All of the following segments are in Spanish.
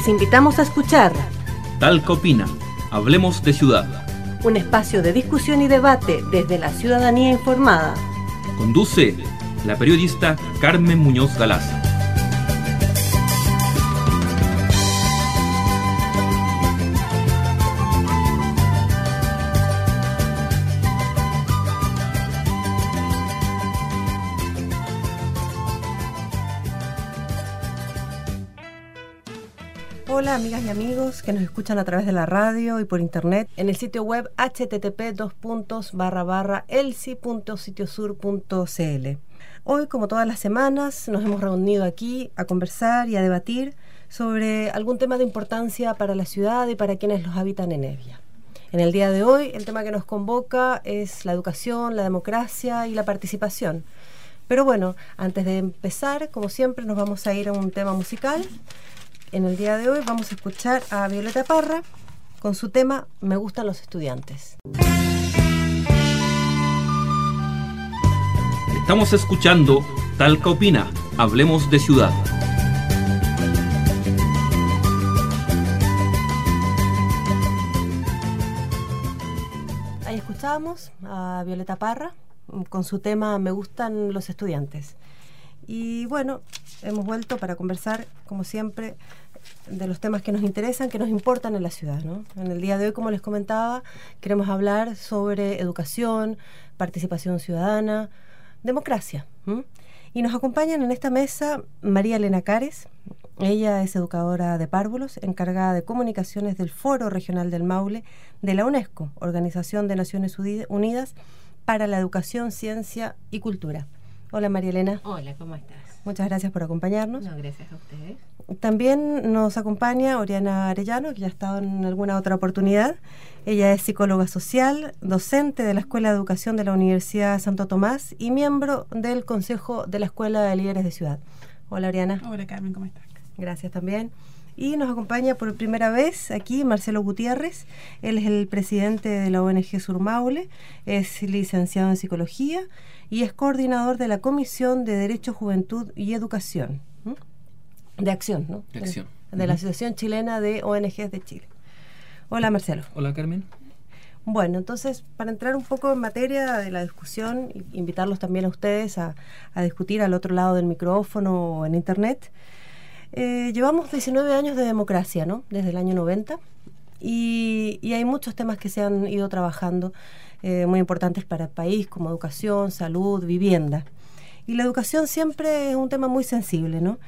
Les invitamos a escuchar Talca Opina, Hablemos de Ciudad. Un espacio de discusión y debate desde la ciudadanía informada. Conduce la periodista Carmen Muñoz Galaz. Hola amigas y amigos que nos escuchan a través de la radio y por internet en el sitio web http elsi.sitiosur.cl. Hoy, como todas las semanas, nos hemos reunido aquí a conversar y a debatir sobre algún tema de importancia para la ciudad y para quienes los habitan en Evia. En el día de hoy, el tema que nos convoca es la educación, la democracia y la participación. Pero bueno, antes de empezar, como siempre, nos vamos a ir a un tema musical. En el día de hoy vamos a escuchar a Violeta Parra con su tema Me gustan los estudiantes. Estamos escuchando Talca Opina, Hablemos de Ciudad. Ahí escuchábamos a Violeta Parra con su tema Me gustan los estudiantes. Y bueno, hemos vuelto para conversar, como siempre, de los temas que nos interesan, que nos importan en la ciudad. ¿no? En el día de hoy, como les comentaba, queremos hablar sobre educación, participación ciudadana, democracia. Y nos acompañan en esta mesa María Elena Cares. Ella es educadora de párvulos, encargada de comunicaciones del Foro Regional del Maule de la UNESCO, Organización de Naciones Unidas para la Educación, Ciencia y Cultura. Hola María Elena. Hola, ¿cómo estás? Muchas gracias por acompañarnos. No, gracias a ustedes. También nos acompaña Oriana Arellano, que ya ha estado en alguna otra oportunidad. Ella es psicóloga social, docente de la Escuela de Educación de la Universidad Santo Tomás y miembro del Consejo de la Escuela de Líderes de Ciudad. Hola Oriana. Hola Carmen, ¿cómo estás? Gracias también. Y nos acompaña por primera vez aquí Marcelo Gutiérrez. Él es el presidente de la ONG Surmaule, es licenciado en psicología y es coordinador de la Comisión de Derecho, Juventud y Educación. De acción, ¿no? De acción. De, la Asociación Chilena de ONGs de Chile. Hola Marcelo. Hola Carmen. Bueno, entonces, para entrar un poco en materia de la discusión, invitarlos también a ustedes a, a discutir al otro lado del micrófono o en Internet. Eh, llevamos 19 años de democracia, ¿no? Desde el año 90. Y, hay muchos temas que se han ido trabajando eh, muy importantes para el país, como educación, salud, vivienda. Y la educación siempre es un tema muy sensible, ¿no?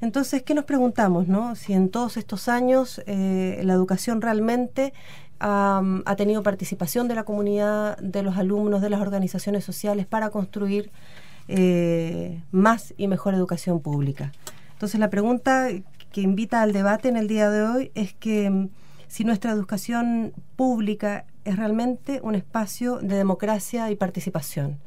Entonces, ¿qué nos preguntamos, no? Si en todos estos años eh, la educación realmente ha tenido participación de la comunidad, de los alumnos, de las organizaciones sociales para construir más y mejor educación pública. Entonces la pregunta que invita al debate en el día de hoy es que mm, si nuestra educación pública es realmente un espacio de democracia y participación.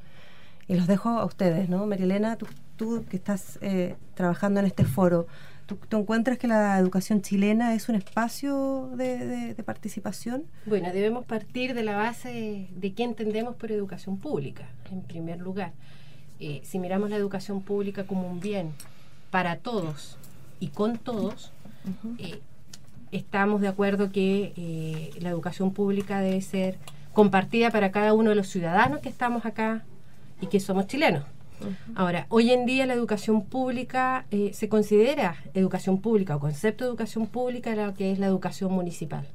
Y los dejo a ustedes, ¿no? Marilena, tú, tú que estás eh, trabajando en este foro, ¿tú, encuentras que la educación chilena es un espacio de, participación? Bueno, debemos partir de la base de qué entendemos por educación pública, en primer lugar. Eh, si miramos la educación pública como un bien para todos y con todos, eh, estamos de acuerdo que eh, la educación pública debe ser compartida para cada uno de los ciudadanos que estamos acá y que somos chilenos. Ahora, hoy en día la educación pública eh, se considera educación pública o concepto de educación pública lo que es la educación municipal.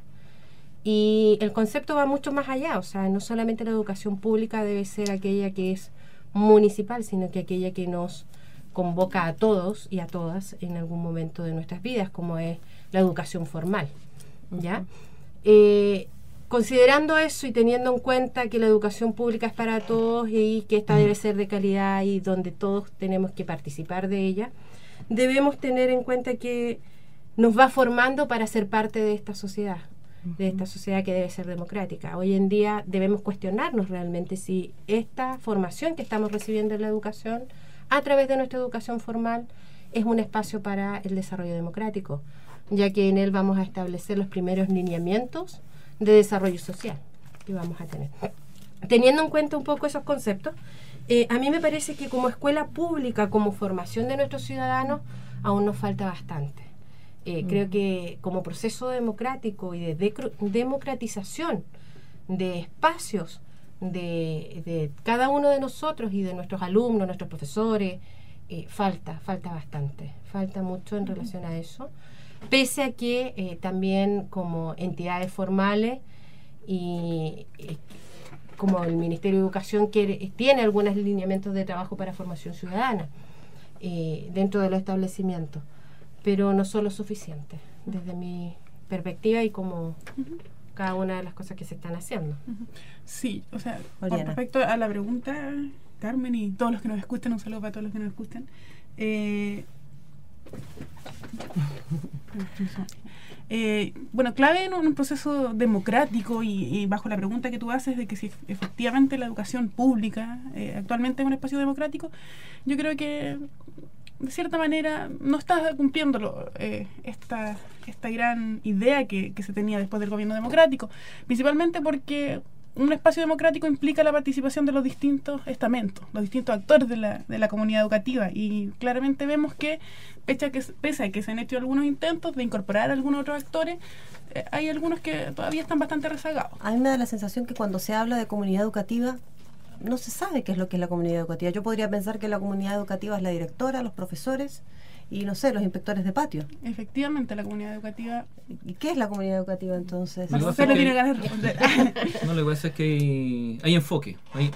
Y el concepto va mucho más allá, o sea, no solamente la educación pública debe ser aquella que es municipal, sino que aquella que nos convoca a todos y a todas en algún momento de nuestras vidas, como es la educación formal. ¿ya? Eh, considerando eso y teniendo en cuenta que la educación pública es para todos y que esta debe ser de calidad y donde todos tenemos que participar de ella, debemos tener en cuenta que nos va formando para ser parte de esta sociedad, de esta sociedad que debe ser democrática. Hoy en día debemos cuestionarnos realmente si esta formación que estamos recibiendo en la educación a través de nuestra educación formal es un espacio para el desarrollo democrático, ya que en él vamos a establecer los primeros lineamientos de desarrollo social que vamos a tener. Teniendo en cuenta un poco esos conceptos, eh, a mí me parece que como escuela pública, como formación de nuestros ciudadanos, aún nos falta bastante. Eh, creo que como proceso democrático y de democratización de espacios de, cada uno de nosotros y de nuestros alumnos, nuestros profesores, eh, falta, falta bastante, falta mucho en relación a eso, pese a que eh, también como entidades formales y como el Ministerio de Educación quiere, tiene algunos lineamientos de trabajo para formación ciudadana eh, dentro de los establecimientos, pero no son lo suficiente desde mi perspectiva y como cada una de las cosas que se están haciendo. Sí, o sea, con respecto a la pregunta, Carmen, y todos los que nos escuchan, un saludo para todos los que nos escuchan. Eh, eh, bueno, clave en un proceso democrático y, bajo la pregunta que tú haces de que si efectivamente la educación pública eh, actualmente es un espacio democrático, yo creo que de cierta manera no está cumpliendo eh, esta, esta gran idea que, que se tenía después del gobierno democrático, principalmente porque un espacio democrático implica la participación de los distintos estamentos, los distintos actores de la, de la comunidad educativa y claramente vemos que pese a que, pese a que se han hecho algunos intentos de incorporar a algunos otros actores, eh, hay algunos que todavía están bastante rezagados. A mí me da la sensación que cuando se habla de comunidad educativa no se sabe qué es lo que es la comunidad educativa. Yo podría pensar que la comunidad educativa es la directora, los profesores, y no sé, los inspectores de patio. Efectivamente, la comunidad educativa. ¿Y qué es la comunidad educativa entonces? No, usted no tiene ganas de responder. no, lo que pasa es que hay, enfoque. Hay,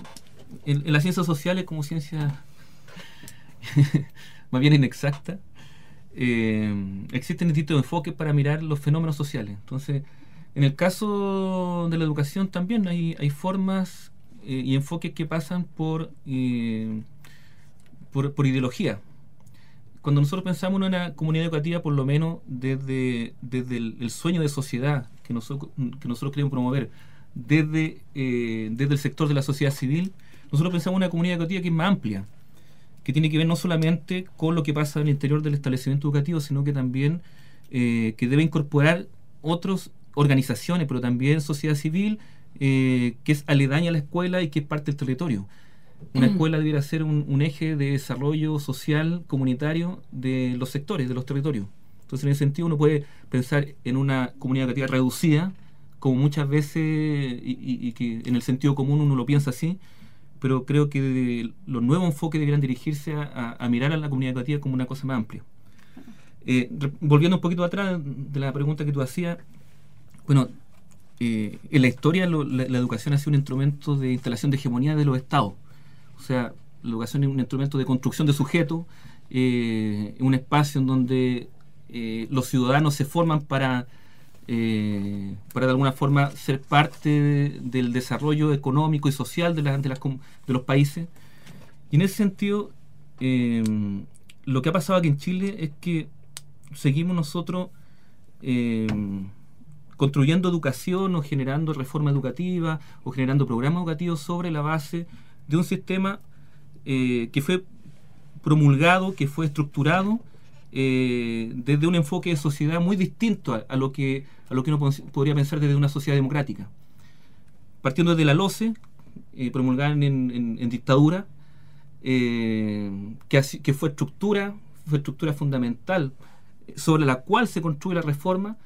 en, las ciencias sociales, como ciencia más bien inexacta, eh, existen distintos enfoques para mirar los fenómenos sociales. Entonces, en el caso de la educación también hay, hay formas eh, y enfoques que pasan por, eh, por, por ideología. Cuando nosotros pensamos en una comunidad educativa, por lo menos desde, desde el, sueño de sociedad que nosotros, que nosotros queremos promover, desde, eh, desde el sector de la sociedad civil, nosotros pensamos en una comunidad educativa que es más amplia, que tiene que ver no solamente con lo que pasa en el interior del establecimiento educativo, sino que también eh, que debe incorporar otras organizaciones, pero también sociedad civil, eh, que es aledaña a la escuela y que es parte del territorio. Una mm. escuela debiera ser un, eje de desarrollo social, comunitario de los sectores, de los territorios. Entonces, en ese sentido, uno puede pensar en una comunidad educativa reducida, como muchas veces, y, que en el sentido común uno lo piensa así, pero creo que los nuevos enfoques deberían dirigirse a, mirar a la comunidad educativa como una cosa más amplia. Eh, volviendo un poquito atrás de la pregunta que tú hacías, bueno, eh, en la historia la, educación ha sido un instrumento de instalación de hegemonía de los estados. O sea, la educación es un instrumento de construcción de sujetos, eh, un espacio en donde eh, los ciudadanos se forman para, eh, para de alguna forma ser parte del desarrollo económico y social de, los países. Y en ese sentido, lo que ha pasado aquí en Chile es que seguimos nosotros construyendo educación o generando reforma educativa o generando programas educativos sobre la base de un sistema eh, que fue promulgado, que fue estructurado eh, desde un enfoque de sociedad muy distinto a, lo que a lo que uno podría pensar desde una sociedad democrática. Partiendo de la LOCE, eh, promulgada en, dictadura, que, que fue estructura, fue estructura fundamental sobre la cual se construye la reforma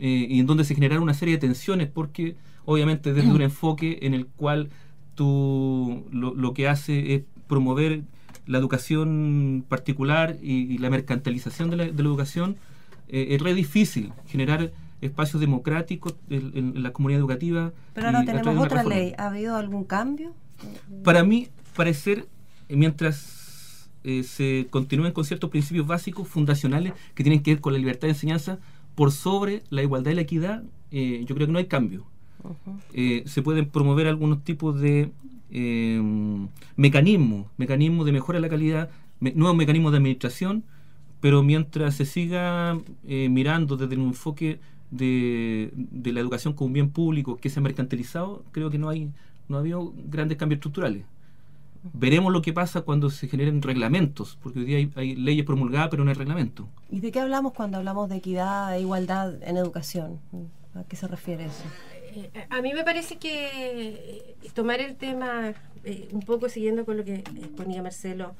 y en donde se generaron una serie de tensiones, porque obviamente desde un enfoque en el cual tú lo, que hace es promover la educación particular y, la mercantilización de la, educación, eh, es re difícil generar espacios democráticos en, la comunidad educativa. Pero ahora tenemos otra ley. ¿Ha habido algún cambio? Para mí, parecer, mientras eh, se continúen con ciertos principios básicos, fundacionales, que tienen que ver con la libertad de enseñanza, por sobre la igualdad y la equidad, eh, yo creo que no hay cambio. Eh, se pueden promover algunos tipos de eh, mecanismos, mecanismos de mejora de la calidad, nuevos mecanismos de administración, pero mientras se siga eh, mirando desde un enfoque de, la educación como un bien público que se ha mercantilizado, creo que no hay no ha habido grandes cambios estructurales. Veremos lo que pasa cuando se generen reglamentos, porque hoy día hay, hay, leyes promulgadas, pero no hay reglamento. ¿Y de qué hablamos cuando hablamos de equidad e igualdad en educación? ¿A qué se refiere eso? Eh, a mí me parece que eh, tomar el tema, eh, un poco siguiendo con lo que ponía Marcelo,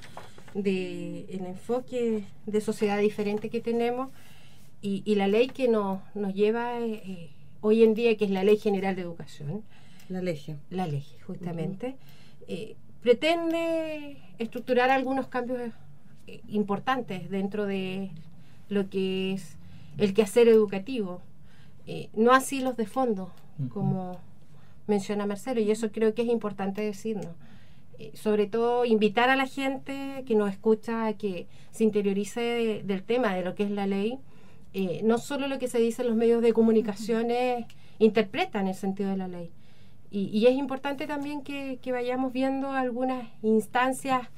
de el enfoque de sociedad diferente que tenemos, y, la ley que nos, nos lleva eh, hoy en día, que es la Ley General de Educación. La ley. La ley, justamente. Eh, pretende estructurar algunos cambios eh, importantes dentro de lo que es el quehacer educativo. no así los de fondo, como menciona Marcelo, y eso creo que es importante decirnos. sobre todo invitar a la gente que nos escucha a que se interiorice del tema, de lo que es la ley, eh, no solo lo que se dice en los medios de comunicaciones interpretan el sentido de la ley. Y, es importante también que, vayamos viendo algunas instancias,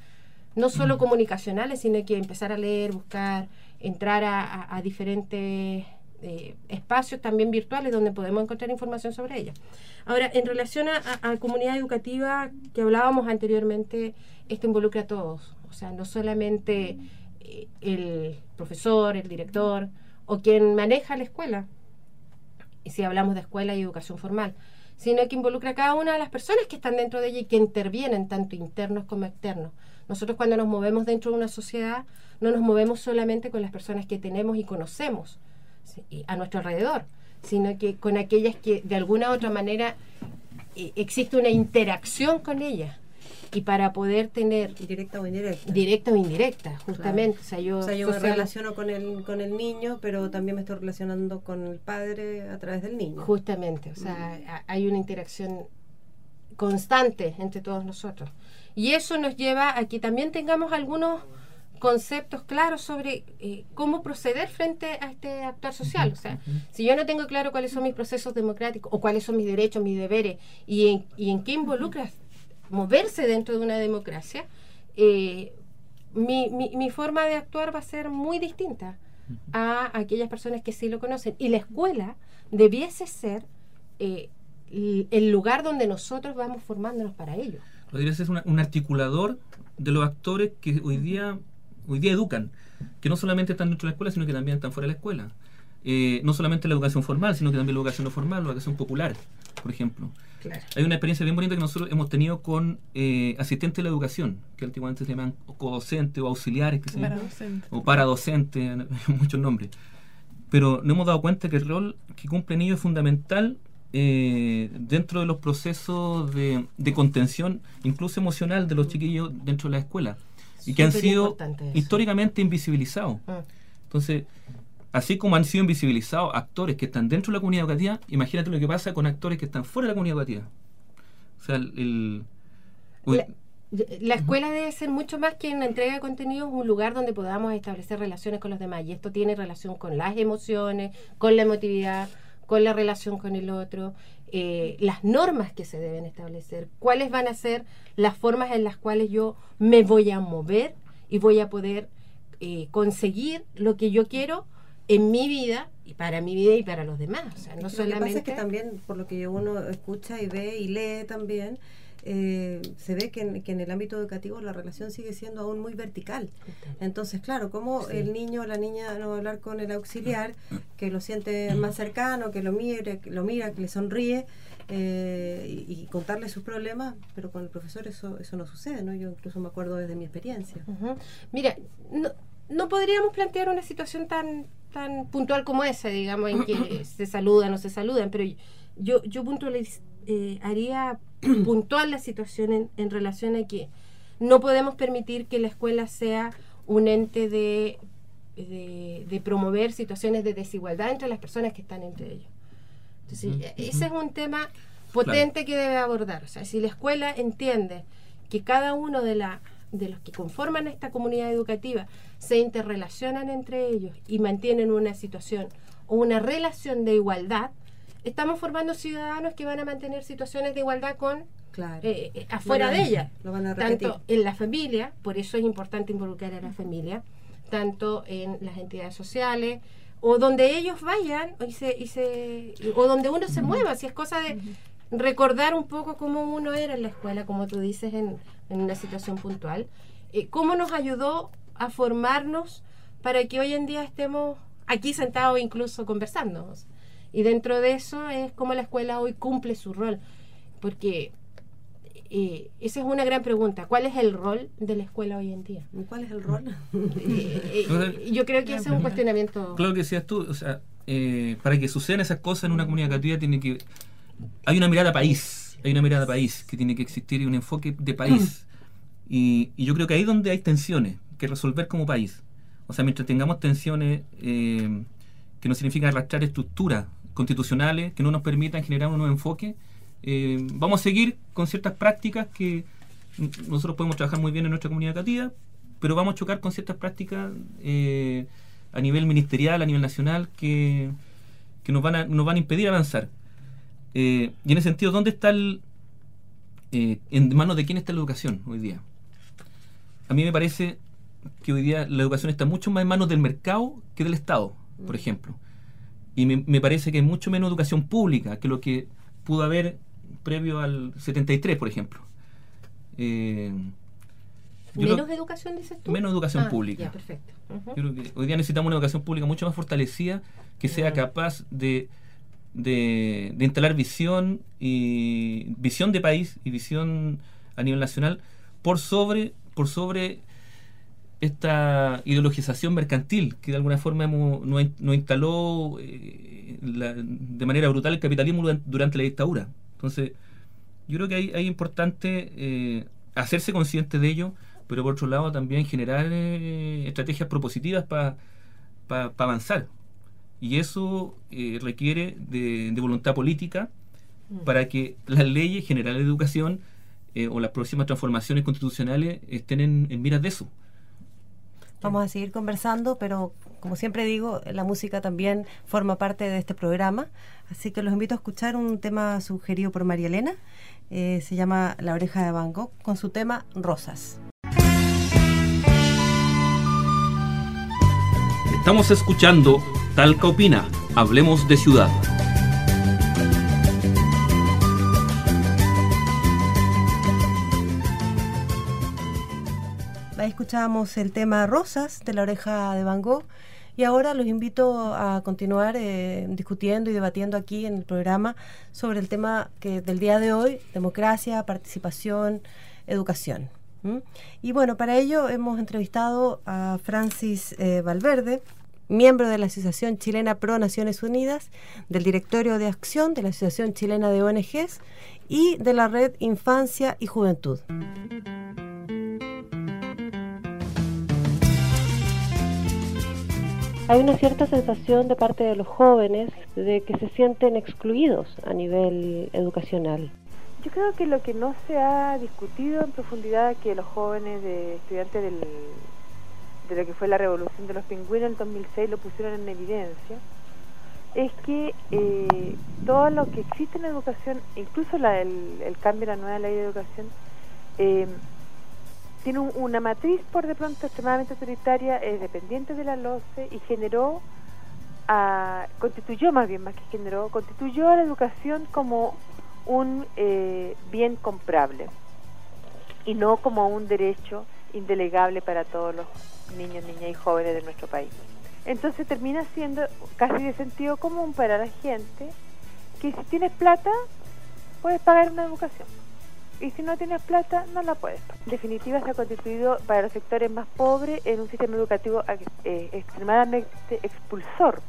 no solo comunicacionales, sino que empezar a leer, buscar, entrar a, diferentes eh, espacios también virtuales donde podemos encontrar información sobre ella. Ahora, en relación a, a, comunidad educativa que hablábamos anteriormente, esto involucra a todos, o sea, no solamente eh, el profesor, el director, o quien maneja la escuela, si hablamos de escuela y educación formal, sino que involucra a cada una de las personas que están dentro de ella y que intervienen, tanto internos como externos. Nosotros cuando nos movemos dentro de una sociedad, no nos movemos solamente con las personas que tenemos y conocemos a nuestro alrededor, sino que con aquellas que de alguna u otra manera eh, existe una interacción con ellas y para poder tener directa o indirecta. Directa o indirecta justamente. O sea yo, me relaciono con el con el niño pero también me estoy relacionando con el padre a través del niño. Justamente o sea hay una interacción constante entre todos nosotros. Y eso nos lleva a que también tengamos algunos conceptos claros sobre eh, cómo proceder frente a este actuar social. O sea, si yo no tengo claro cuáles son mis procesos democráticos o cuáles son mis derechos, mis deberes y en, y en qué involucra moverse dentro de una democracia, eh, mi, mi, forma de actuar va a ser muy distinta a aquellas personas que sí lo conocen. Y la escuela debiese ser eh, el lugar donde nosotros vamos formándonos para ello. Podría ser un articulador de los actores que hoy día, hoy día educan, que no solamente están dentro de la escuela, sino que también están fuera de la escuela. Eh, no solamente la educación formal, sino que también la educación no formal, la educación popular, por ejemplo. Hay una experiencia bien bonita que nosotros hemos tenido con eh, asistentes de la educación, que antiguamente se llaman co-docentes o auxiliares, que se o paradocentes, muchos nombres. Pero nos hemos dado cuenta que el rol que cumplen ellos es fundamental eh, dentro de los procesos de, contención, incluso emocional, de los chiquillos dentro de la escuela. y que han sido históricamente invisibilizados. Mm. Entonces, Así como han sido invisibilizados actores que están dentro de la comunidad educativa, imagínate lo que pasa con actores que están fuera de la comunidad educativa. O sea, el... la, escuela debe ser mucho más que una entrega de contenidos, un lugar donde podamos establecer relaciones con los demás. Y esto tiene relación con las emociones, con la emotividad, con la relación con el otro, eh, las normas que se deben establecer, cuáles van a ser las formas en las cuales yo me voy a mover y voy a poder eh, conseguir lo que yo quiero en mi vida y para mi vida y para los demás. O sea, no solamente... Lo que pasa es que también, por lo que uno escucha y ve y lee también, eh, se ve que en, el ámbito educativo la relación sigue siendo aún muy vertical. Entonces, claro, como el niño o la niña no va a hablar con el auxiliar, que lo siente más cercano, que lo mire, que lo mira, que le sonríe, eh, y, contarle sus problemas, pero con el profesor eso, eso no sucede, ¿no? Yo incluso me acuerdo desde mi experiencia. Mira, no, no podríamos plantear una situación tan tan puntual como esa, digamos, en que se saludan o se saludan, pero yo, yo puntualiz, eh, haría puntual la situación en, relación a que no podemos permitir que la escuela sea un ente de, de, promover situaciones de desigualdad entre las personas que están entre ellos. Entonces, ese es un tema potente que debe abordar. O sea, si la escuela entiende que cada uno de la de los que conforman esta comunidad educativa se interrelacionan entre ellos y mantienen una situación o una relación de igualdad, estamos formando ciudadanos que van a mantener situaciones de igualdad con eh, eh, afuera de ella, tanto en la familia, por eso es importante involucrar a la familia, tanto en las entidades sociales o donde ellos vayan y se, y se, o donde uno se mueva, si es cosa de recordar un poco cómo uno era en la escuela, como tú dices, en, en una situación puntual, eh, cómo nos ayudó a formarnos para que hoy en día estemos aquí sentados incluso conversando. Y dentro de eso es cómo la escuela hoy cumple su rol, porque eh, esa es una gran pregunta. ¿Cuál es el rol de la escuela hoy en día? ¿Cuál es el rol? Eh, eh, yo creo que ese es un cuestionamiento. Claro que decías tú, o sea, para que sucedan esas cosas en una comunidad católica tiene que hay una mirada país, hay una mirada país que tiene que existir y un enfoque de país. Y, yo creo que ahí es donde hay tensiones que resolver como país. O sea, mientras tengamos tensiones que no significan arrastrar estructuras constitucionales que no nos permitan generar un nuevo enfoque, eh, vamos a seguir con ciertas prácticas que nosotros podemos trabajar muy bien en nuestra comunidad cativa, pero vamos a chocar con ciertas prácticas eh, a nivel ministerial, a nivel nacional, que, nos, van a, nos van a impedir avanzar. Eh, y en ese sentido, ¿dónde está el... ¿En manos de quién está la educación hoy día? A mí me parece que hoy día la educación está mucho más en manos del mercado que del Estado, por ejemplo. Y me, me parece que hay mucho menos educación pública que lo que pudo haber previo al 73, por ejemplo. Eh, ¿Menos educación, dices tú? Menos educación ah, pública. perfecto. hoy día necesitamos una educación pública mucho más fortalecida que sea capaz de, de, instalar visión y visión de país y visión a nivel nacional por sobre por sobre esta ideologización mercantil que de alguna forma hemos, instaló eh, de manera brutal el capitalismo durante la dictadura. Entonces, yo creo que hay importante eh, hacerse consciente de ello, pero por otro lado también generar eh, estrategias propositivas para avanzar. Y eso eh, requiere de, voluntad política mm. para que las leyes generales de educación o las próximas transformaciones constitucionales estén en, en miras de eso. Vamos a seguir conversando, pero como siempre digo, la música también forma parte de este programa. Así que los invito a escuchar un tema sugerido por María Elena. Eh, se llama La oreja de Van Gogh con su tema Rosas. Estamos escuchando Talca Opina. Hablemos de ciudad. Ahí escuchábamos el tema Rosas de la oreja de Van Gogh y ahora los invito a continuar eh, discutiendo y debatiendo aquí en el programa sobre el tema del día de hoy, democracia, participación, educación. Y bueno, para ello hemos entrevistado a Francis eh, Valverde, miembro de la Asociación Chilena Pro Naciones Unidas, del Directorio de Acción de la Asociación Chilena de ONGs y de la Red Infancia y Juventud. hay una cierta sensación de parte de los jóvenes de que se sienten excluidos a nivel educacional. Yo creo que lo que no se ha discutido en profundidad, que los jóvenes de estudiantes del, de lo que fue la revolución de los pingüinos en 2006 lo pusieron en evidencia, es que eh, todo lo que existe en educación, incluso el, cambio de la nueva ley de educación, eh, tiene una matriz por de pronto extremadamente autoritaria, es dependiente de la LOCE y generó, a, constituyó más bien más que generó, constituyó a la educación como un eh, bien comprable y no como un derecho indelegable para todos los niños, niñas y jóvenes de nuestro país. Entonces termina siendo casi de sentido común para la gente que si tienes plata puedes pagar una educación y si no tienes plata no la puedes. En definitiva se ha constituido para los sectores más pobres en un sistema educativo eh, extremadamente expulsor.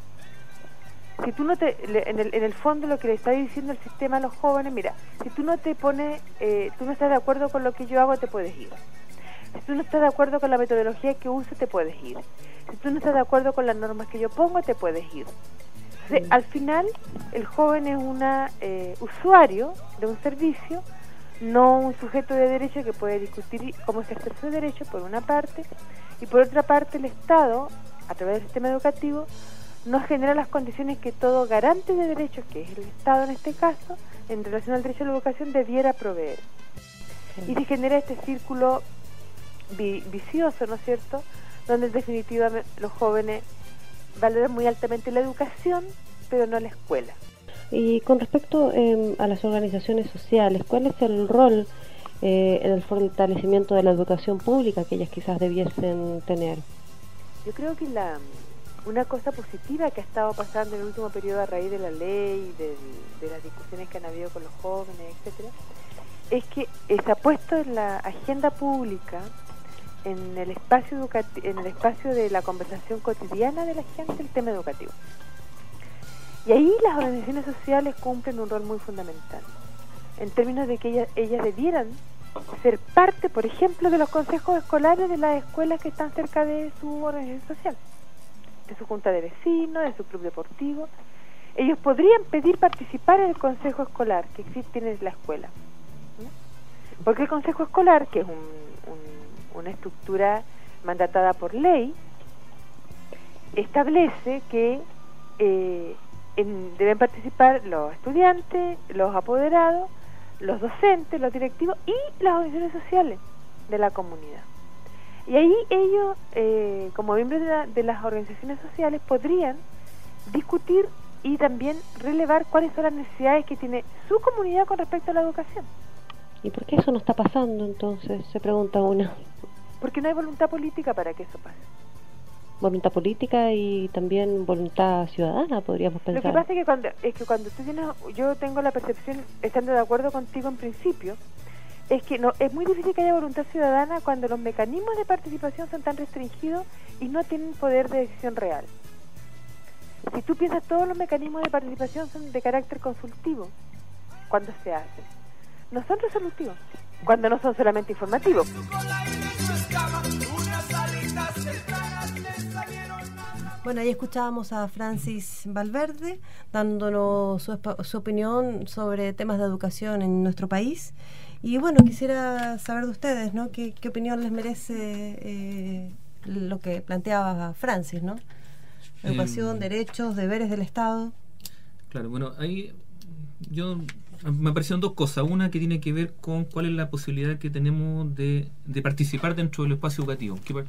Si tú no te, en el, en el fondo lo que le está diciendo el sistema a los jóvenes, mira, si tú no te pones, eh, tú no estás de acuerdo con lo que yo hago, te puedes ir. Si tú no estás de acuerdo con la metodología que uso, te puedes ir. Si tú no estás de acuerdo con las normas que yo pongo, te puedes ir. al final, el joven es un eh, usuario de un servicio no un sujeto de derecho que puede discutir cómo se ejerce su derecho, por una parte, y por otra parte el Estado, a través del sistema educativo, nos genera las condiciones que todo garante de derechos, que es el Estado en este caso, en relación al derecho a la educación, debiera proveer. Y se genera este círculo vicioso, ¿no es cierto?, donde en definitiva los jóvenes valoran muy altamente la educación, pero no la escuela. Y con respecto em, a las organizaciones sociales, ¿cuál es el rol eh, en el fortalecimiento de la educación pública que ellas quizás debiesen tener? Yo creo que la, una cosa positiva que ha estado pasando en el último periodo a raíz de la ley, de, de las discusiones que han habido con los jóvenes, etcétera, es que se ha puesto en la agenda pública, en el espacio en el espacio de la conversación cotidiana de la gente, el tema educativo. Y ahí las organizaciones sociales cumplen un rol muy fundamental, en términos de que ellas, ellas debieran ser parte, por ejemplo, de los consejos escolares de las escuelas que están cerca de su organización social, de su junta de vecinos, de su club deportivo. Ellos podrían pedir participar en el consejo escolar que existe en la escuela. Porque el consejo escolar, que es un- un- una estructura mandatada por ley, establece que eh, en- deben participar los estudiantes, los apoderados, los docentes, los directivos y las organizaciones sociales de la comunidad. Y ahí ellos, eh, como miembros de, la- de las organizaciones sociales, podrían discutir y también relevar cuáles son las necesidades que tiene su comunidad con respecto a la educación. ¿Y por qué eso no está pasando entonces? Se pregunta uno. Porque no hay voluntad política para que eso pase. Voluntad política y también voluntad ciudadana, podríamos Lo que pensar. pasa es que cuando, es que cuando tú tienes, yo tengo la percepción, estando de acuerdo contigo en principio, es que no es muy difícil que haya voluntad ciudadana cuando los mecanismos de participación son tan restringidos y no tienen poder de decisión real. Si tú piensas, todos los mecanismos de participación son de carácter consultivo cuando se hacen. No son resolutivos, cuando no son solamente informativos. Bueno, ahí escuchábamos a Francis Valverde dándonos su, opinión sobre temas de educación en nuestro país. Y bueno, quisiera saber de ustedes, ¿no? ¿Qué, qué opinión les merece eh, lo que planteaba Francis, ¿no? Educación, Em. derechos, deberes del Estado. Claro, bueno, ahí yo me aparecieron dos cosas. Una que tiene que ver con cuál es la posibilidad que tenemos de, de participar dentro del espacio educativo. ¿Qué, par-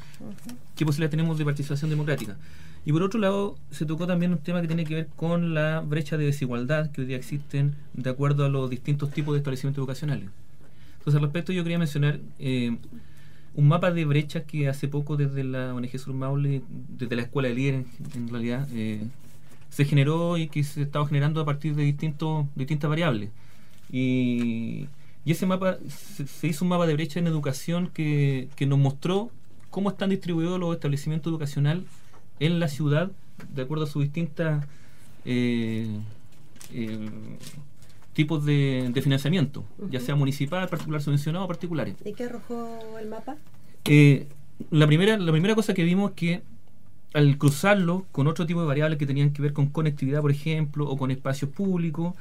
qué posibilidad tenemos de participación democrática? Y por otro lado, se tocó también un tema que tiene que ver con la brecha de desigualdad que hoy día existen de acuerdo a los distintos tipos de establecimientos educacionales. Entonces, al respecto, yo quería mencionar eh, un mapa de brechas que hace poco desde la ONG Sur Maule, desde la Escuela de Líderes, en realidad, eh, se generó y que se estaba generando a partir de distintos, distintas variables. Y, y ese mapa, se, se hizo un mapa de brecha en educación que, que nos mostró cómo están distribuidos los establecimientos educacionales en la ciudad de acuerdo a sus distintas eh, eh, tipos de, de financiamiento, ya sea municipal, particular subvencionado o particulares. ¿Y qué arrojó el mapa? Eh, la, primera, la primera cosa que vimos es que al cruzarlo con otro tipo de variables que tenían que ver con conectividad, por ejemplo, o con espacios públicos,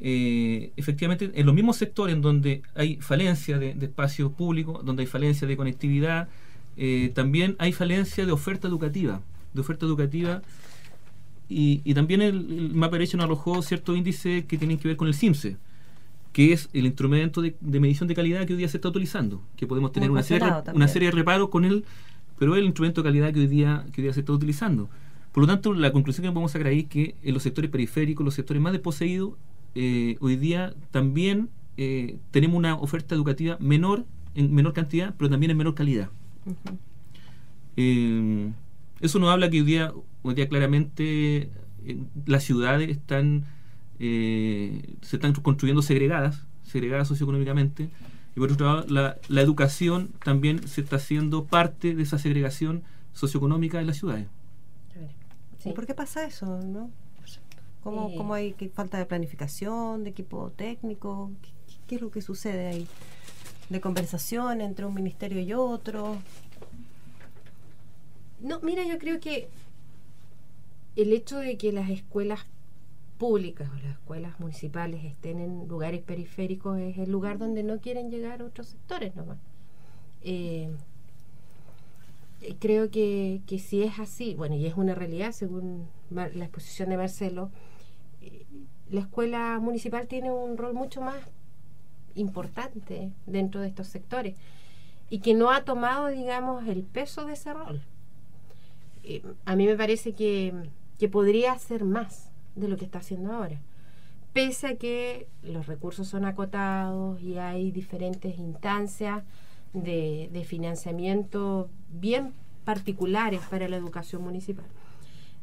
eh, efectivamente, en los mismos sectores en donde hay falencia de, de espacios públicos, donde hay falencia de conectividad, eh, también hay falencia de oferta educativa, de oferta educativa, y, y también el, el mapa derecho nos arrojó ciertos índices que tienen que ver con el CIMSE, que es el instrumento de, de medición de calidad que hoy día se está utilizando, que podemos tener una serie, también. una serie de reparos con él, pero es el instrumento de calidad que hoy día, que hoy día se está utilizando. Por lo tanto, la conclusión que podemos sacar ahí es que en los sectores periféricos, los sectores más desposeídos, eh, hoy día también eh, tenemos una oferta educativa menor, en menor cantidad, pero también en menor calidad. Eh, eso nos habla que hoy día, hoy día claramente eh, las ciudades están eh, se están construyendo segregadas, segregadas socioeconómicamente, y por otro lado la, la educación también se está haciendo parte de esa segregación socioeconómica en las ciudades. Sí. ¿Y por qué pasa eso, no? ¿Cómo, Eh. cómo hay que, falta de planificación, de equipo técnico? ¿Qué, qué es lo que sucede ahí? ¿De conversación entre un ministerio y otro? No, mira, yo creo que el hecho de que las escuelas públicas o las escuelas municipales estén en lugares periféricos es el lugar donde no quieren llegar otros sectores nomás. Eh, creo que, que si es así, bueno, y es una realidad según la exposición de Marcelo, la escuela municipal tiene un rol mucho más importante dentro de estos sectores y que no ha tomado, digamos, el peso de ese rol. Eh, a mí me parece que, que podría hacer más de lo que está haciendo ahora. Pese a que los recursos son acotados y hay diferentes instancias de, de financiamiento bien particulares para la educación municipal.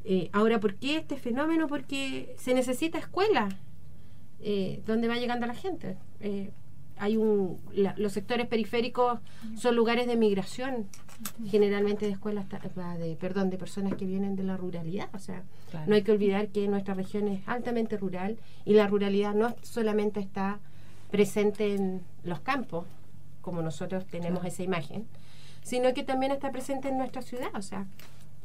Eh, ahora, ¿por qué este fenómeno? Porque se necesita escuela eh, donde va llegando la gente. Eh, hay un la- los sectores periféricos son lugares de migración generalmente de escuelas de perdón de personas que vienen de la ruralidad o sea Claro. no hay que olvidar que nuestra región es altamente rural y la ruralidad no solamente está presente en los campos como nosotros tenemos esa imagen sino que también está presente en nuestra ciudad o sea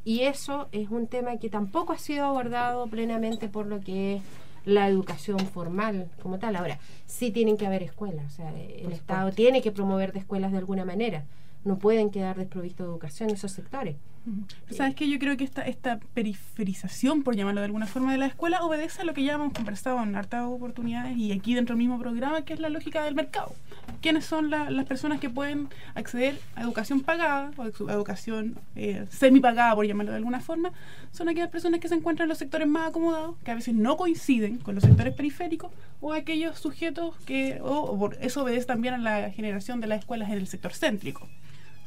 y eso es un tema que tampoco ha sido abordado plenamente por lo que es la educación formal como tal. Ahora, sí tienen que haber escuelas, o sea, el Estado tiene que promover de escuelas de alguna manera. No pueden quedar desprovistos de educación esos sectores. Pero ¿Sabes qué? Yo creo que esta, esta periferización, por llamarlo de alguna forma, de la escuela obedece a lo que ya hemos conversado en hartas oportunidades y aquí dentro del mismo programa, que es la lógica del mercado. ¿Quiénes son la- las personas que pueden acceder a educación pagada o a educación eh, semipagada, por llamarlo de alguna forma? Son aquellas personas que se encuentran en los sectores más acomodados, que a veces no coinciden con los sectores periféricos, o aquellos sujetos que, o, o eso obedece también a la generación de las escuelas en el sector céntrico.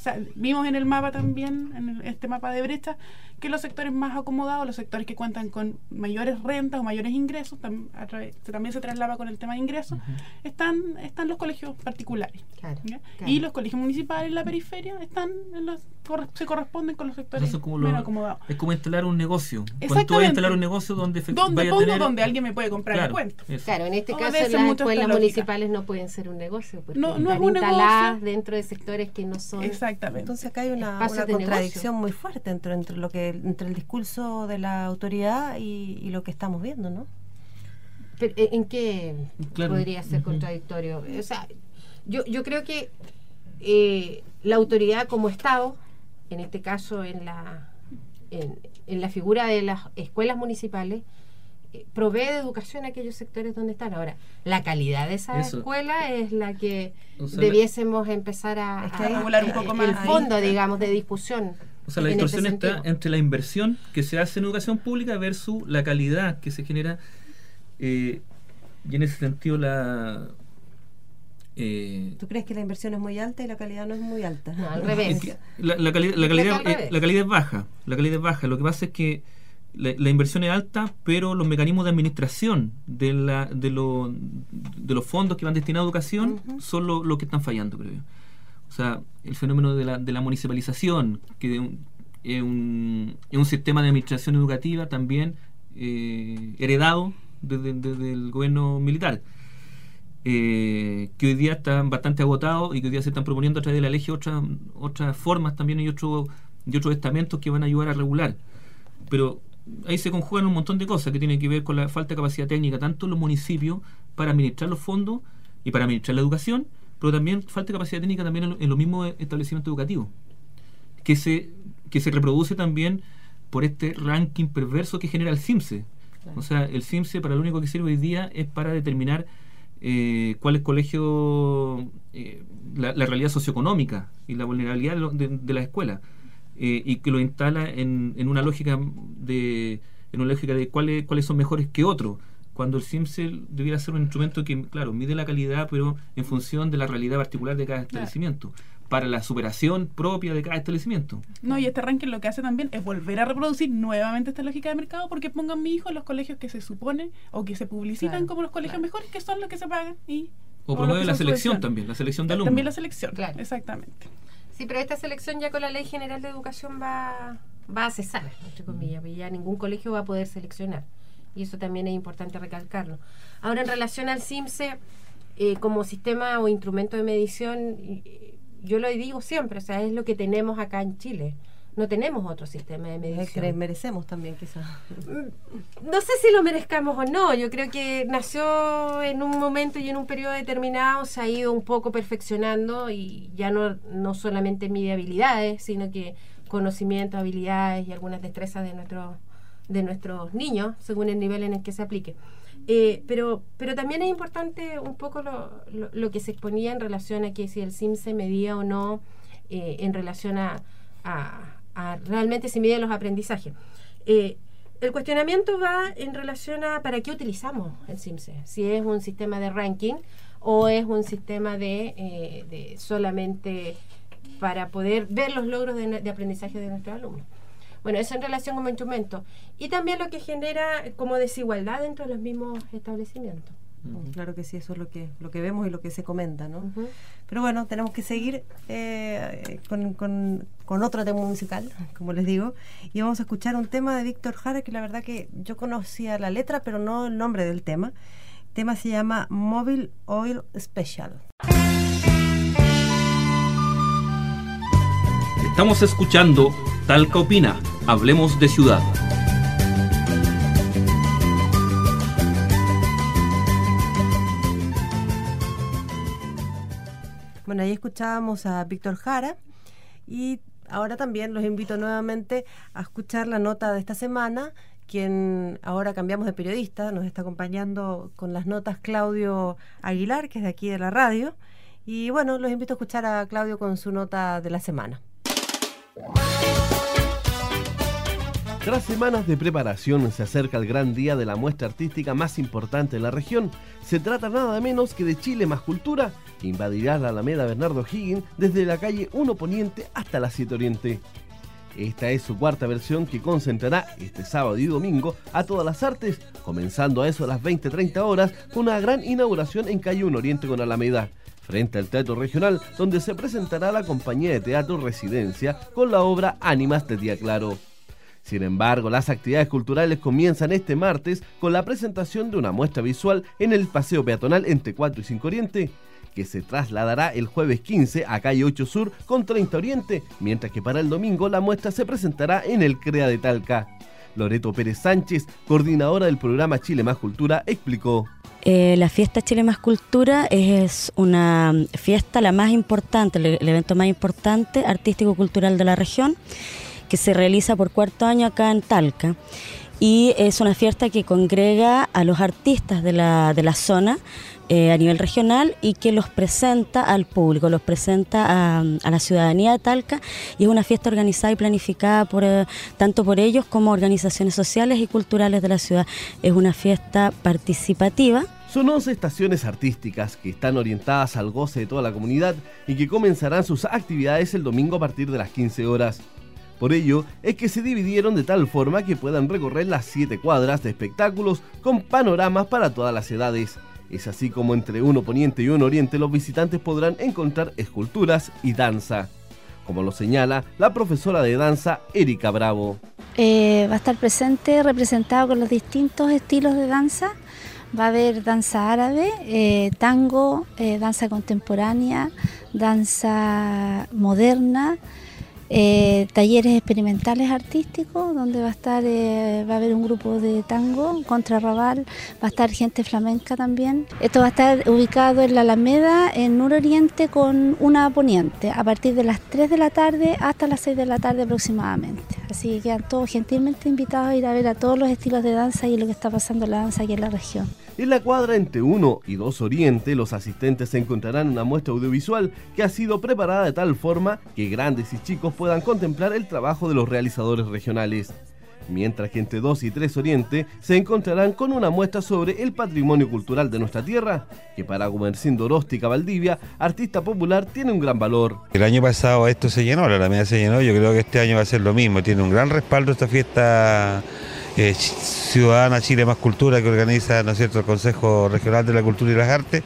Sea, vimos en el mapa también, en este mapa de brecha, que los sectores más acomodados, los sectores que cuentan con mayores rentas o mayores ingresos, tam- a través- se- también se traslada con el tema de ingresos, están, están los colegios particulares. Claro. Y los colegios municipales en la periferia están en los, se corresponden con los sectores Entonces, como lo- menos acomodados. es como instalar un negocio. Cuando tú vas a Exactamente. instalar un negocio donde, Donde vaya a pongo tener- donde alguien me puede comprar Claro, el cuento. eso. Claro, en este caso Obedece las escuelas municipales no pueden ser un negocio porque No- no es están un instaladas negocio. dentro de sectores que no son Exactamente. Entonces acá hay una, una contradicción muy fuerte entre, entre lo que entre el discurso de la autoridad y, y lo que estamos viendo, ¿no? Pero, ¿eh, ¿En qué Claro. podría ser contradictorio? O sea, yo, yo creo que eh, la autoridad como Estado, en este caso en la, en, en la figura de las escuelas municipales, eh, provee de educación a aquellos sectores donde están. Ahora, la calidad de esa Eso. escuela es la que O sea, debiésemos empezar a, Es que a- ahí- a- regular un poco el más. fondo, Ahí. digamos, de discusión. O sea, la distorsión está entre la inversión que se hace en educación pública versus la calidad que se genera. eh, y en ese sentido, la. eh, ¿Tú crees que la inversión es muy alta y la calidad no es muy alta? No, al es revés. que la, la cali- la calidad, eh, la calidad es baja. La calidad es baja. Lo que pasa es que la, la inversión es alta, pero los mecanismos de administración de, la, de, lo- de los fondos que van destinados a educación son lo, lo que están fallando, creo yo. O sea, el fenómeno de la, de la municipalización, que es un, sistema de administración educativa también eh, heredado desde, el gobierno militar, eh, que hoy día están bastante agotados y que hoy día se están proponiendo a través de la ley otras otras formas también y, otros y otros estamentos que van a ayudar a regular. Pero ahí se conjugan un montón de cosas que tienen que ver con la falta de capacidad técnica, tanto en los municipios para administrar los fondos y para administrar la educación, pero también falta de capacidad técnica también en, lo- en los mismos establecimientos educativos, que se, que se reproduce también por este ranking perverso que genera el CIMSE. O sea, el CIMSE para lo único que sirve hoy día es para determinar eh, cuál es colegio, eh, la, la realidad socioeconómica y la vulnerabilidad de, de- las escuelas, eh, y que lo instala en, en una lógica de en una lógica de cuáles cuáles son mejores que otros, cuando el CIMSE debiera ser un instrumento que, claro, mide la calidad, pero en función de la realidad particular de cada establecimiento, para la superación propia de cada establecimiento. No, y este ranking lo que hace también es volver a reproducir nuevamente esta lógica de mercado porque pongan mi hijo en los colegios que se supone o que se publicitan Claro, como los colegios claro. mejores, que son los que se pagan y O los promueve la selección también, la selección de alumnos. También la selección, Claro. exactamente. Sí, pero esta selección ya con la Ley General de Educación va, va a cesar, entre comillas, porque ya ningún colegio va a poder seleccionar. Y eso también es importante recalcarlo. Ahora, en relación al CIMSE, eh, como sistema o instrumento de medición, yo lo digo siempre, o sea, es lo que tenemos acá en Chile. No tenemos otro sistema de Es medición. merecemos también quizás. Mm, No sé si lo merezcamos o no. Yo creo que nació en un momento y en un periodo determinado, se ha ido un poco perfeccionando y ya no, no solamente mide habilidades, sino que conocimiento, habilidades y algunas destrezas de nuestros de nuestros niños, según el nivel en el que se aplique. Eh, pero, pero también es importante un poco lo, lo, que se exponía en relación a que si el SIM se medía o no eh, en relación a, a- realmente si mide los aprendizajes. Eh, el cuestionamiento va en relación a para qué utilizamos el CIMSE, si es un sistema de ranking o es un sistema de, de solamente para poder ver los logros de, de aprendizaje de nuestros alumnos. Bueno, eso en relación como instrumento. Y también lo que genera como desigualdad dentro de los mismos establecimientos. Claro que sí, eso es lo que, lo que vemos y lo que se comenta, ¿no? Pero bueno, tenemos que seguir eh, con, con, con, otro tema musical, como les digo, y vamos a escuchar un tema de Víctor Jara que la verdad que yo conocía la letra, pero no el nombre del tema. El tema se llama Mobile Oil Special. Estamos escuchando Talca Opina, Hablemos de Ciudad. Bueno, ahí escuchábamos a Víctor Jara y ahora también los invito nuevamente a escuchar la nota de esta semana, quien ahora cambiamos de periodista, nos está acompañando con las notas Claudio Aguilar, que es de aquí de la radio. Y bueno, los invito a escuchar a Claudio con su nota de la semana. Tras semanas de preparación se acerca el gran día de la muestra artística más importante de la región. Se trata nada menos que de Chile más Cultura, que invadirá la Alameda Bernardo Higgins desde la calle 1 Poniente hasta la 7 Oriente. Esta es su cuarta versión que concentrará este sábado y domingo a todas las artes, comenzando a eso a las 20-30 horas con una gran inauguración en calle 1 Oriente con Alameda frente al Teatro Regional, donde se presentará la compañía de teatro Residencia con la obra Ánimas de Día Claro. Sin embargo, las actividades culturales comienzan este martes con la presentación de una muestra visual en el Paseo Peatonal entre 4 y 5 Oriente, que se trasladará el jueves 15 a calle 8 Sur con 30 Oriente, mientras que para el domingo la muestra se presentará en el CREA de Talca. Loreto Pérez Sánchez, coordinadora del programa Chile Más Cultura, explicó. Eh, la fiesta Chile Más Cultura es una fiesta la más importante, el evento más importante artístico-cultural de la región que se realiza por cuarto año acá en Talca. Y es una fiesta que congrega a los artistas de la, de la zona eh, a nivel regional y que los presenta al público, los presenta a, la ciudadanía de Talca y es una fiesta organizada y planificada por, eh, tanto por ellos como organizaciones sociales y culturales de la ciudad. Es una fiesta participativa. Son 11 estaciones artísticas que están orientadas al goce de toda la comunidad y que comenzarán sus actividades el domingo a partir de las 15 horas. Por ello es que se dividieron de tal forma que puedan recorrer las siete cuadras de espectáculos con panoramas para todas las edades. Es así como entre uno poniente y uno oriente los visitantes podrán encontrar esculturas y danza, como lo señala la profesora de danza Erika Bravo. Eh, va a estar presente representado con los distintos estilos de danza. Va a haber danza árabe, eh, tango, eh, danza contemporánea, danza moderna, eh, talleres experimentales artísticos donde va a estar eh, va a haber un grupo de tango contra Raval va a estar gente flamenca también. Esto va a estar ubicado en la Alameda en Oriente con una poniente a partir de las 3 de la tarde hasta las 6 de la tarde aproximadamente. Así que quedan todos gentilmente invitados a ir a ver a todos los estilos de danza y lo que está pasando en la danza aquí en la región. En la cuadra entre 1 y 2 Oriente, los asistentes encontrarán una muestra audiovisual que ha sido preparada de tal forma que grandes y chicos puedan contemplar el trabajo de los realizadores regionales. Mientras que entre 2 y 3 Oriente se encontrarán con una muestra sobre el patrimonio cultural de nuestra tierra, que para Gumercindo Róstica Valdivia, artista popular, tiene un gran valor. El año pasado esto se llenó, la Alameda se llenó, yo creo que este año va a ser lo mismo, tiene un gran respaldo esta fiesta eh, Ciudadana Chile Más Cultura que organiza ¿no cierto? el Consejo Regional de la Cultura y las Artes.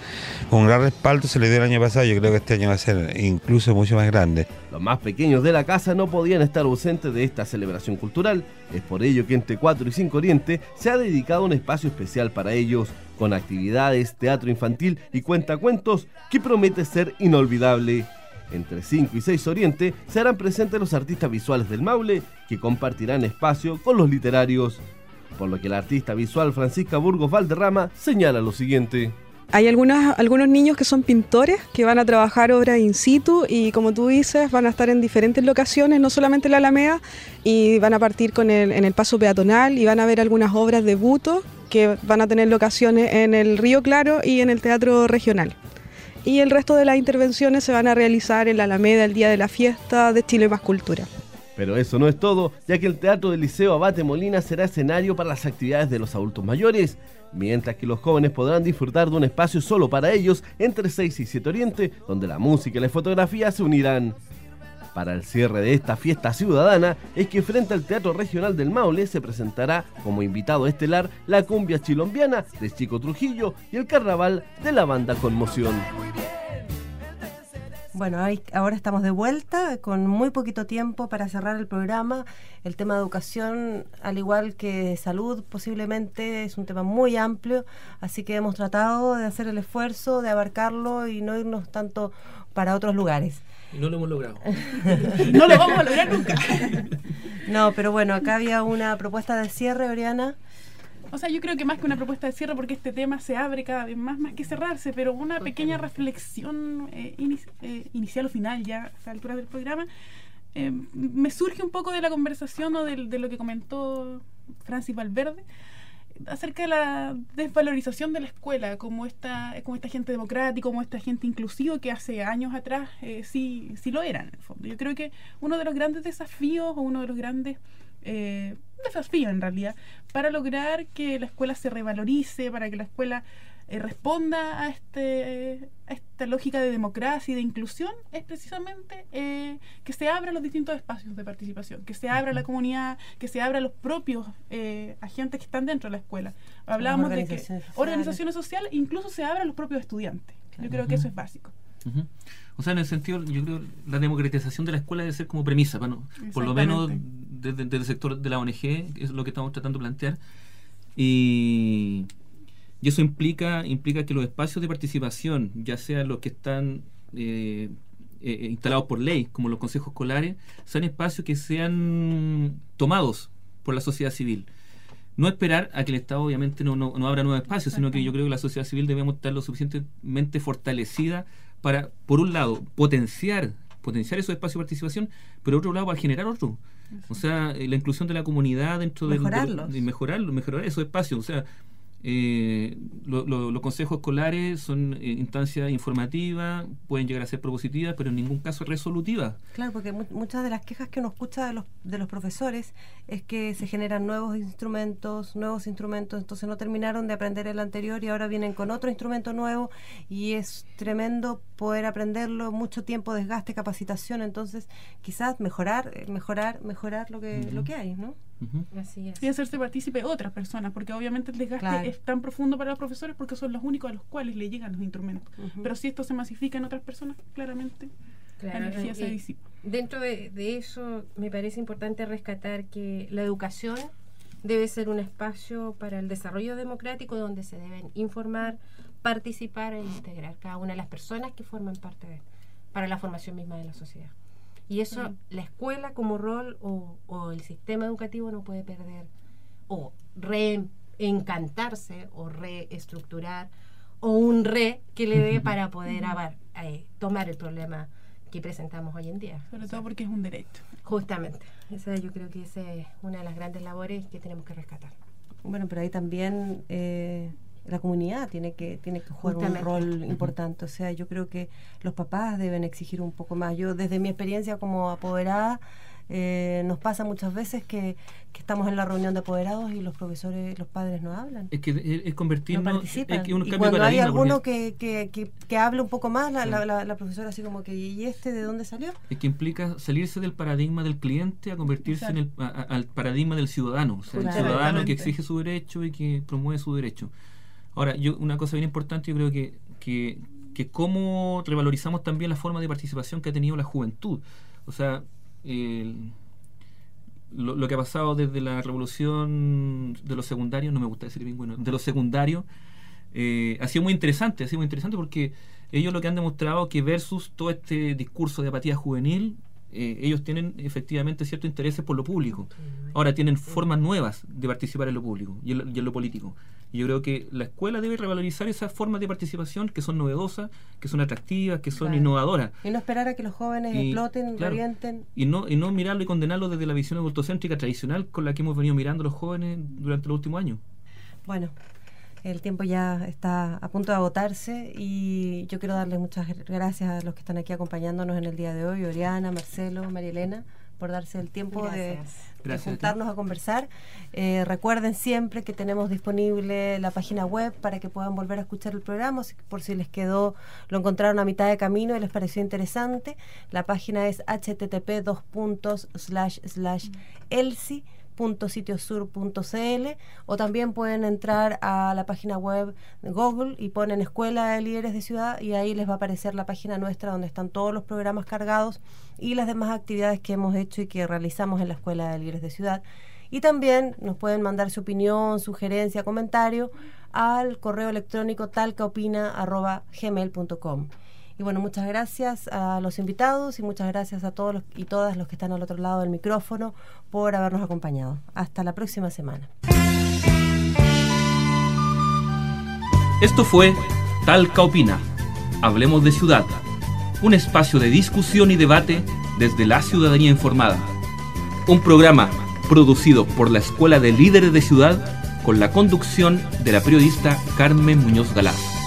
Un gran respaldo se le dio el año pasado, yo creo que este año va a ser incluso mucho más grande. Los más pequeños de la casa no podían estar ausentes de esta celebración cultural. Es por ello que entre 4 y 5 Oriente se ha dedicado un espacio especial para ellos, con actividades, teatro infantil y cuentacuentos que promete ser inolvidable. Entre 5 y 6 Oriente se harán presentes los artistas visuales del Maule que compartirán espacio con los literarios. Por lo que la artista visual Francisca Burgos Valderrama señala lo siguiente. Hay algunos niños que son pintores que van a trabajar obras in situ y como tú dices van a estar en diferentes locaciones, no solamente en la Alameda, y van a partir con el, en el paso peatonal y van a ver algunas obras de buto que van a tener locaciones en el Río Claro y en el Teatro Regional y el resto de las intervenciones se van a realizar en la Alameda el día de la fiesta de Chile Más Cultura. Pero eso no es todo, ya que el Teatro del Liceo Abate Molina será escenario para las actividades de los adultos mayores, mientras que los jóvenes podrán disfrutar de un espacio solo para ellos entre 6 y 7 Oriente, donde la música y la fotografía se unirán. Para el cierre de esta fiesta ciudadana es que frente al Teatro Regional del Maule se presentará como invitado estelar la cumbia chilombiana de Chico Trujillo y el carnaval de la banda Conmoción. Bueno, ahora estamos de vuelta con muy poquito tiempo para cerrar el programa. El tema de educación, al igual que salud, posiblemente es un tema muy amplio, así que hemos tratado de hacer el esfuerzo, de abarcarlo y no irnos tanto para otros lugares. Y no lo hemos logrado. no lo vamos a lograr nunca. no, pero bueno, acá había una propuesta de cierre, Oriana. O sea, yo creo que más que una propuesta de cierre, porque este tema se abre cada vez más, más que cerrarse, pero una pequeña reflexión eh, eh, inicial o final ya a esta altura del programa, eh, me surge un poco de la conversación o de, lo que comentó Francis Valverde acerca de la desvalorización de la escuela como esta, como esta gente democrática, como esta gente inclusiva que hace años atrás sí, sí lo eran. En el fondo. Yo creo que uno de los grandes desafíos o uno de los grandes eh, desafío en realidad, para lograr que la escuela se revalorice, para que la escuela eh, responda a, este, a esta lógica de democracia y de inclusión, es precisamente eh, que se abran los distintos espacios de participación, que se abra la comunidad, que se abra los propios eh, agentes que están dentro de la escuela. Hablábamos de que organizaciones sociales, incluso se abran los propios estudiantes. Yo creo que eso es básico. O sea, en el sentido, yo creo la democratización de la escuela debe ser como premisa, bueno, por lo menos desde, el sector de la ONG, es lo que estamos tratando de plantear. Y, eso implica, implica que los espacios de participación, ya sean los que están eh, eh, instalados por ley, como los consejos escolares, sean espacios que sean tomados por la sociedad civil. No esperar a que el Estado obviamente no, no, no abra nuevos espacios, sino que yo creo que la sociedad civil debemos estar lo suficientemente fortalecida para, por un lado, potenciar potenciar esos espacios de participación, pero por otro lado para generar otro. O sea, eh, la inclusión de la comunidad dentro de, de, mejorarlo, mejorar esos espacios. O sea, eh, los consejos escolares son eh, instancias informativas, pueden llegar a ser propositivas, pero en ningún caso resolutivas. Claro, porque muchas de las quejas que uno escucha de los, de los profesores es que se generan nuevos instrumentos, nuevos instrumentos, entonces no terminaron de aprender el anterior y ahora vienen con otro instrumento nuevo y es tremendo poder aprenderlo, mucho tiempo, desgaste, capacitación, entonces quizás mejorar, eh, mejorar, mejorar lo que, lo que hay, ¿no? Y hacerse partícipe otras personas, porque obviamente el desgaste es tan profundo para los profesores porque son los únicos a los cuales le llegan los instrumentos. Pero si esto se masifica en otras personas, claramente la energía se disipa. Dentro de, eso me parece importante rescatar que la educación debe ser un espacio para el desarrollo democrático donde se deben informar, participar e integrar cada una de las personas que forman parte de, para la formación misma de la sociedad. Y eso la escuela como rol o, el sistema educativo no puede perder o reencantarse o reestructurar o un re que le dé para poder eh, tomar el problema que presentamos hoy en día. Sobre todo porque es un derecho. Justamente. Esa, yo creo que esa es una de las grandes labores que tenemos que rescatar. Bueno, pero ahí también eh, la comunidad tiene que tiene que jugar un rol importante. O sea, yo creo que los papás deben exigir un poco más. Yo, desde mi experiencia como apoderada, eh, nos pasa muchas veces que, estamos en la reunión de apoderados y los profesores, los padres no hablan. Es que es convertirnos es que y cuando hay alguno que, que, que, hable un poco más, la, la, profesora así como que, ¿y este de dónde salió? Es que implica salirse del paradigma del cliente a convertirse en el al paradigma del ciudadano, o sea, el ciudadano que exige su derecho y que promueve su derecho. Ahora, yo una cosa bien importante, yo creo que, que, que cómo revalorizamos también la forma de participación que ha tenido la juventud. O sea, lo, que ha pasado desde la revolución de los secundarios, no me gusta decir bien bueno, de los secundarios, eh, ha sido muy interesante, ha sido muy interesante porque ellos lo que han demostrado que versus todo este discurso de apatía juvenil, eh, ellos tienen efectivamente ciertos intereses por lo público. Ahora tienen formas nuevas de participar en lo público y en lo, político. Y yo creo que la escuela debe revalorizar esas formas de participación que son novedosas, que son atractivas, que son innovadoras. Y no esperar a que los jóvenes exploten, revienten. Y no, y no mirarlo y condenarlo desde la visión adultocéntrica tradicional con la que hemos venido mirando los jóvenes durante los últimos años. Bueno, el tiempo ya está a punto de agotarse y yo quiero darles muchas gracias a los que están aquí acompañándonos en el día de hoy, Oriana, Marcelo, María Elena, por darse el tiempo de, Gracias. de juntarnos a conversar. Eh, recuerden siempre que tenemos disponible la página web para que puedan volver a escuchar el programa, si- por si les quedó, lo encontraron a mitad de camino y les pareció interesante. La página es http www.sitiosur.cl o también pueden entrar a la página web de Google y ponen Escuela de Líderes de Ciudad y ahí les va a aparecer la página nuestra donde están todos los programas cargados y las demás actividades que hemos hecho y que realizamos en la Escuela de Líderes de Ciudad. Y también nos pueden mandar su opinión, sugerencia, comentario al correo electrónico talcaopina.gmail.com. Y bueno, muchas gracias a los invitados y muchas gracias a todos y todas los que están al otro lado del micrófono por habernos acompañado. Hasta la próxima semana. Esto fue Talca Opina. Hablemos de ciudad. Un espacio de discusión y debate desde la ciudadanía informada. Un programa producido por la Escuela de Líderes de Ciudad con la conducción de la periodista Carmen Muñoz Galaz.